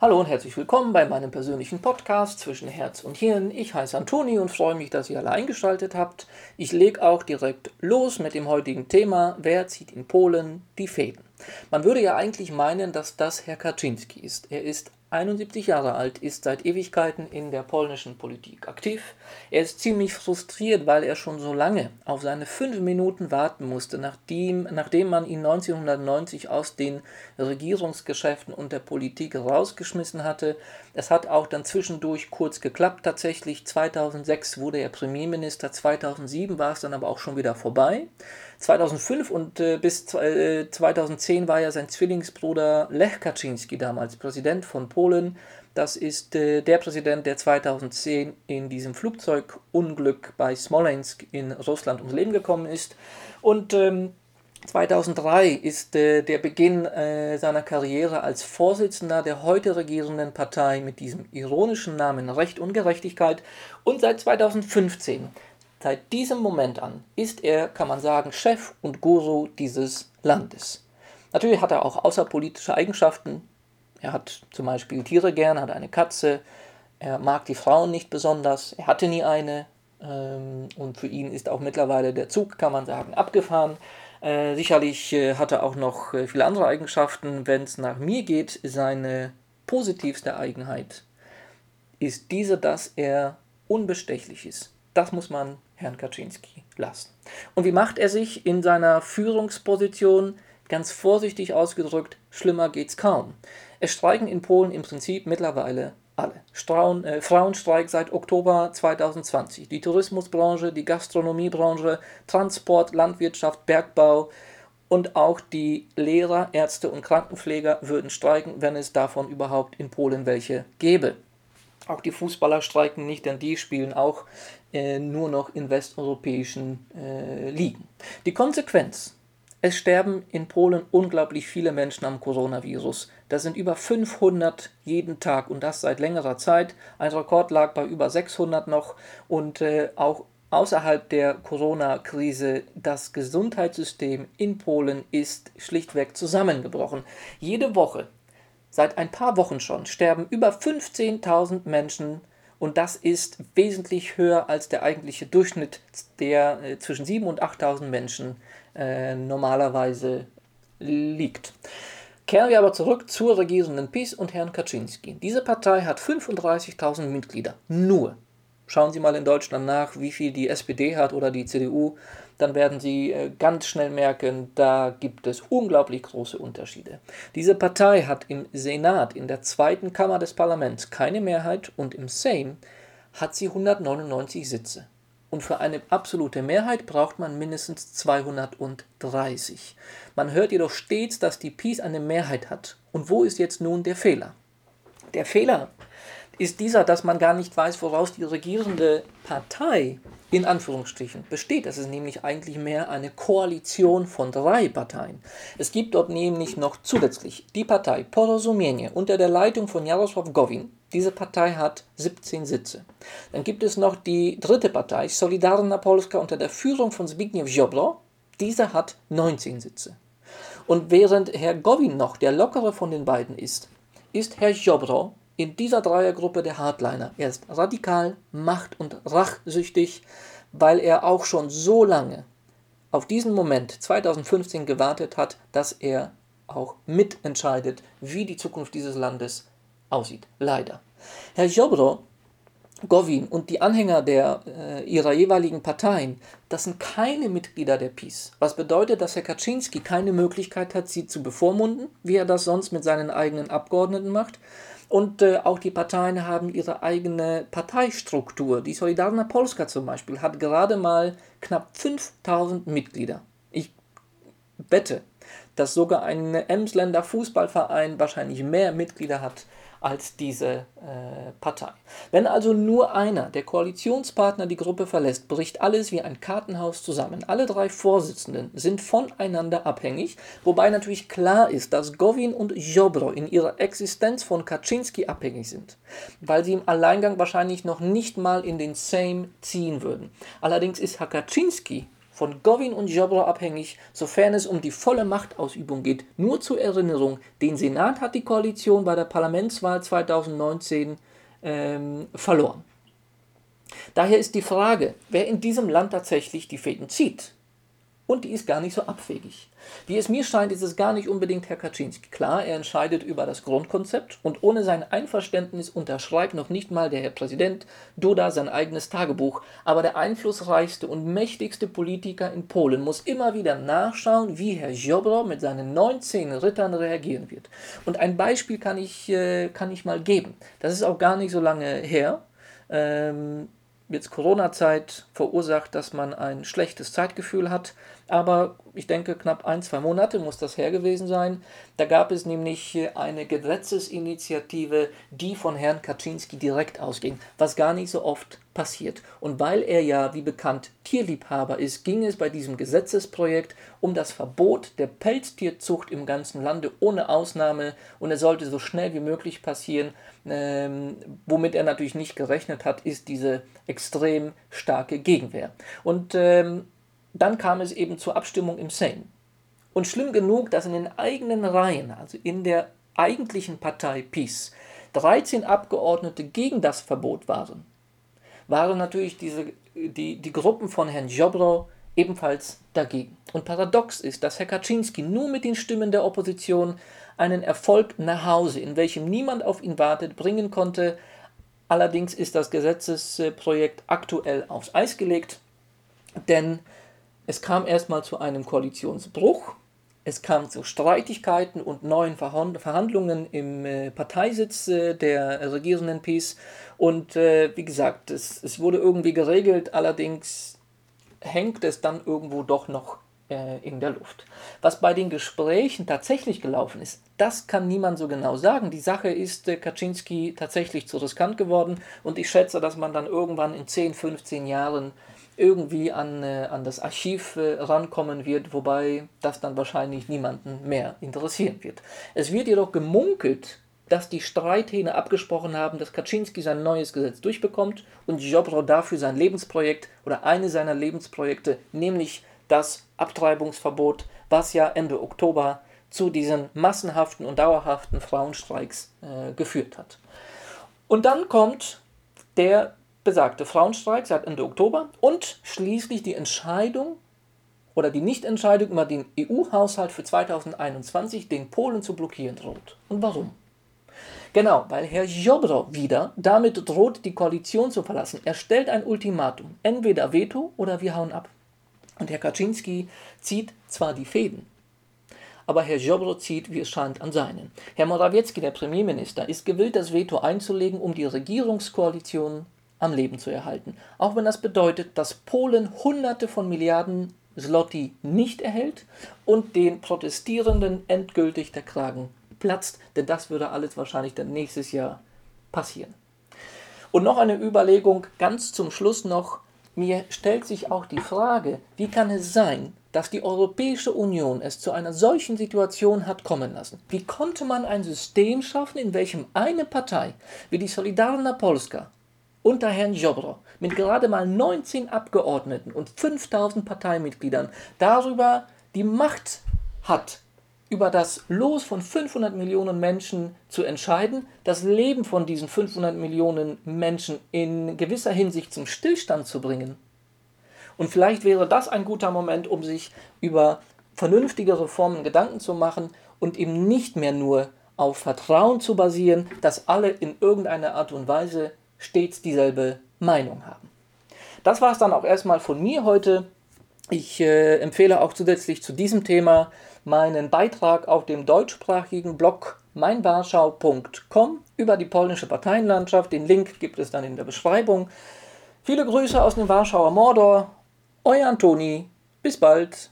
Hallo und herzlich willkommen bei meinem persönlichen Podcast zwischen Herz und Hirn. Ich heiße Antoni und freue mich, dass ihr alle eingeschaltet habt. Ich lege auch direkt los mit dem heutigen Thema: Wer zieht in Polen die Fäden? Man würde ja eigentlich meinen, dass das Herr Kaczynski ist. Er ist 71 Jahre alt, ist seit Ewigkeiten in der polnischen Politik aktiv. Er ist ziemlich frustriert, weil er schon so lange auf seine fünf Minuten warten musste, nachdem, nachdem man ihn 1990 aus den Regierungsgeschäften und der Politik rausgeschmissen hatte. Es hat auch dann zwischendurch kurz geklappt tatsächlich. 2006 wurde er Premierminister, 2007 war es dann aber auch schon wieder vorbei. 2005 und äh, bis äh, 2010 war ja sein Zwillingsbruder Lech Kaczynski damals Präsident von Polen. Das ist äh, der Präsident, der 2010 in diesem Flugzeugunglück bei Smolensk in Russland ums Leben gekommen ist. Und ähm, 2003 ist äh, der Beginn äh, seiner Karriere als Vorsitzender der heute regierenden Partei mit diesem ironischen Namen Recht und Gerechtigkeit. Und seit 2015 Seit diesem Moment an ist er, kann man sagen, Chef und Guru dieses Landes. Natürlich hat er auch außerpolitische Eigenschaften. Er hat zum Beispiel Tiere gern, hat eine Katze. Er mag die Frauen nicht besonders. Er hatte nie eine. Ähm, und für ihn ist auch mittlerweile der Zug, kann man sagen, abgefahren. Äh, sicherlich äh, hat er auch noch äh, viele andere Eigenschaften. Wenn es nach mir geht, seine positivste Eigenheit ist diese, dass er unbestechlich ist. Das muss man Herrn Kaczynski lassen. Und wie macht er sich in seiner Führungsposition? Ganz vorsichtig ausgedrückt, schlimmer geht's kaum. Es streiken in Polen im Prinzip mittlerweile alle. Strauen, äh, Frauenstreik seit Oktober 2020. Die Tourismusbranche, die Gastronomiebranche, Transport, Landwirtschaft, Bergbau und auch die Lehrer, Ärzte und Krankenpfleger würden streiken, wenn es davon überhaupt in Polen welche gäbe. Auch die Fußballer streiken nicht, denn die spielen auch äh, nur noch in westeuropäischen äh, Ligen. Die Konsequenz. Es sterben in Polen unglaublich viele Menschen am Coronavirus. Das sind über 500 jeden Tag und das seit längerer Zeit. Ein Rekord lag bei über 600 noch und äh, auch außerhalb der Corona-Krise das Gesundheitssystem in Polen ist schlichtweg zusammengebrochen. Jede Woche, seit ein paar Wochen schon, sterben über 15.000 Menschen und das ist wesentlich höher als der eigentliche Durchschnitt, der äh, zwischen 7.000 und 8.000 Menschen äh, normalerweise liegt. Kehren wir aber zurück zur regierenden PiS und Herrn Kaczynski. Diese Partei hat 35.000 Mitglieder. Nur. Schauen Sie mal in Deutschland nach, wie viel die SPD hat oder die CDU dann werden Sie äh, ganz schnell merken, da gibt es unglaublich große Unterschiede. Diese Partei hat im Senat, in der zweiten Kammer des Parlaments, keine Mehrheit und im Sejm hat sie 199 Sitze. Und für eine absolute Mehrheit braucht man mindestens 230. Man hört jedoch stets, dass die Peace eine Mehrheit hat. Und wo ist jetzt nun der Fehler? Der Fehler ist dieser, dass man gar nicht weiß, woraus die regierende Partei in Anführungsstrichen besteht. Das ist nämlich eigentlich mehr eine Koalition von drei Parteien. Es gibt dort nämlich noch zusätzlich die Partei Porozumienie unter der Leitung von Jarosław Gowin. Diese Partei hat 17 Sitze. Dann gibt es noch die dritte Partei, Solidarna Polska, unter der Führung von Zbigniew Ziobro. Diese hat 19 Sitze. Und während Herr Gowin noch der lockere von den beiden ist, ist Herr Ziobro in dieser Dreiergruppe der Hardliner. Er ist radikal, macht- und rachsüchtig, weil er auch schon so lange auf diesen Moment 2015 gewartet hat, dass er auch mitentscheidet, wie die Zukunft dieses Landes aussieht. Leider. Herr Jobro, Govin und die Anhänger der, äh, ihrer jeweiligen Parteien, das sind keine Mitglieder der PiS. Was bedeutet, dass Herr Kaczynski keine Möglichkeit hat, sie zu bevormunden, wie er das sonst mit seinen eigenen Abgeordneten macht. Und äh, auch die Parteien haben ihre eigene Parteistruktur. Die Solidarna Polska zum Beispiel hat gerade mal knapp 5000 Mitglieder. Ich wette, dass sogar ein Emsländer Fußballverein wahrscheinlich mehr Mitglieder hat als diese äh, Partei. Wenn also nur einer der Koalitionspartner die Gruppe verlässt, bricht alles wie ein Kartenhaus zusammen. Alle drei Vorsitzenden sind voneinander abhängig, wobei natürlich klar ist, dass Govin und Jobro in ihrer Existenz von Kaczynski abhängig sind, weil sie im Alleingang wahrscheinlich noch nicht mal in den Sejm ziehen würden. Allerdings ist Herr Kaczynski von Gowin und Jobro abhängig, sofern es um die volle Machtausübung geht. Nur zur Erinnerung, den Senat hat die Koalition bei der Parlamentswahl 2019 ähm, verloren. Daher ist die Frage, wer in diesem Land tatsächlich die Fäden zieht. Und die ist gar nicht so abwegig. Wie es mir scheint, ist es gar nicht unbedingt Herr Kaczynski. Klar, er entscheidet über das Grundkonzept und ohne sein Einverständnis unterschreibt noch nicht mal der Herr Präsident Duda sein eigenes Tagebuch. Aber der einflussreichste und mächtigste Politiker in Polen muss immer wieder nachschauen, wie Herr Ziobro mit seinen 19 Rittern reagieren wird. Und ein Beispiel kann ich, äh, kann ich mal geben. Das ist auch gar nicht so lange her. Ähm, jetzt Corona-Zeit verursacht, dass man ein schlechtes Zeitgefühl hat. Aber ich denke, knapp ein, zwei Monate muss das her gewesen sein. Da gab es nämlich eine Gesetzesinitiative, die von Herrn Kaczynski direkt ausging, was gar nicht so oft passiert. Und weil er ja, wie bekannt, Tierliebhaber ist, ging es bei diesem Gesetzesprojekt um das Verbot der Pelztierzucht im ganzen Lande ohne Ausnahme. Und es sollte so schnell wie möglich passieren. Ähm, womit er natürlich nicht gerechnet hat, ist diese extrem starke Gegenwehr. Und ähm, dann kam es eben zur Abstimmung im Sejm. Und schlimm genug, dass in den eigenen Reihen, also in der eigentlichen Partei PiS, 13 Abgeordnete gegen das Verbot waren, waren natürlich diese, die, die Gruppen von Herrn Jobro ebenfalls dagegen. Und paradox ist, dass Herr Kaczynski nur mit den Stimmen der Opposition einen Erfolg nach Hause, in welchem niemand auf ihn wartet, bringen konnte. Allerdings ist das Gesetzesprojekt aktuell aufs Eis gelegt, denn es kam erstmal zu einem Koalitionsbruch, es kam zu Streitigkeiten und neuen Verhandlungen im äh, Parteisitz äh, der regierenden PiS. Und äh, wie gesagt, es, es wurde irgendwie geregelt, allerdings hängt es dann irgendwo doch noch äh, in der Luft. Was bei den Gesprächen tatsächlich gelaufen ist, das kann niemand so genau sagen. Die Sache ist äh, Kaczynski tatsächlich zu riskant geworden und ich schätze, dass man dann irgendwann in 10, 15 Jahren irgendwie an, äh, an das Archiv rankommen wird, wobei das dann wahrscheinlich niemanden mehr interessieren wird. Es wird jedoch gemunkelt, dass die Streithähne abgesprochen haben, dass Kaczynski sein neues Gesetz durchbekommt und Jobro dafür sein Lebensprojekt oder eine seiner Lebensprojekte, nämlich das Abtreibungsverbot, was ja Ende Oktober zu diesen massenhaften und dauerhaften Frauenstreiks äh, geführt hat. Und dann kommt der besagte Frauenstreik seit Ende Oktober und schließlich die Entscheidung oder die Nichtentscheidung über den EU-Haushalt für 2021, den Polen zu blockieren droht. Und warum? Genau, weil Herr Jobro wieder damit droht, die Koalition zu verlassen. Er stellt ein Ultimatum, entweder Veto oder wir hauen ab. Und Herr Kaczynski zieht zwar die Fäden, aber Herr Jobro zieht, wie es scheint, an seinen. Herr Morawiecki, der Premierminister, ist gewillt, das Veto einzulegen, um die Regierungskoalition am Leben zu erhalten. Auch wenn das bedeutet, dass Polen Hunderte von Milliarden Zloty nicht erhält und den Protestierenden endgültig der Kragen platzt, denn das würde alles wahrscheinlich dann nächstes Jahr passieren. Und noch eine Überlegung ganz zum Schluss noch. Mir stellt sich auch die Frage, wie kann es sein, dass die Europäische Union es zu einer solchen Situation hat kommen lassen? Wie konnte man ein System schaffen, in welchem eine Partei wie die Solidarna Polska unter Herrn Jobro mit gerade mal 19 Abgeordneten und 5000 Parteimitgliedern darüber die Macht hat, über das Los von 500 Millionen Menschen zu entscheiden, das Leben von diesen 500 Millionen Menschen in gewisser Hinsicht zum Stillstand zu bringen. Und vielleicht wäre das ein guter Moment, um sich über vernünftige Reformen Gedanken zu machen und eben nicht mehr nur auf Vertrauen zu basieren, dass alle in irgendeiner Art und Weise stets dieselbe Meinung haben. Das war es dann auch erstmal von mir heute. Ich äh, empfehle auch zusätzlich zu diesem Thema meinen Beitrag auf dem deutschsprachigen Blog meinwarschau.com über die polnische Parteienlandschaft. Den Link gibt es dann in der Beschreibung. Viele Grüße aus dem Warschauer Mordor. Euer Antoni. Bis bald.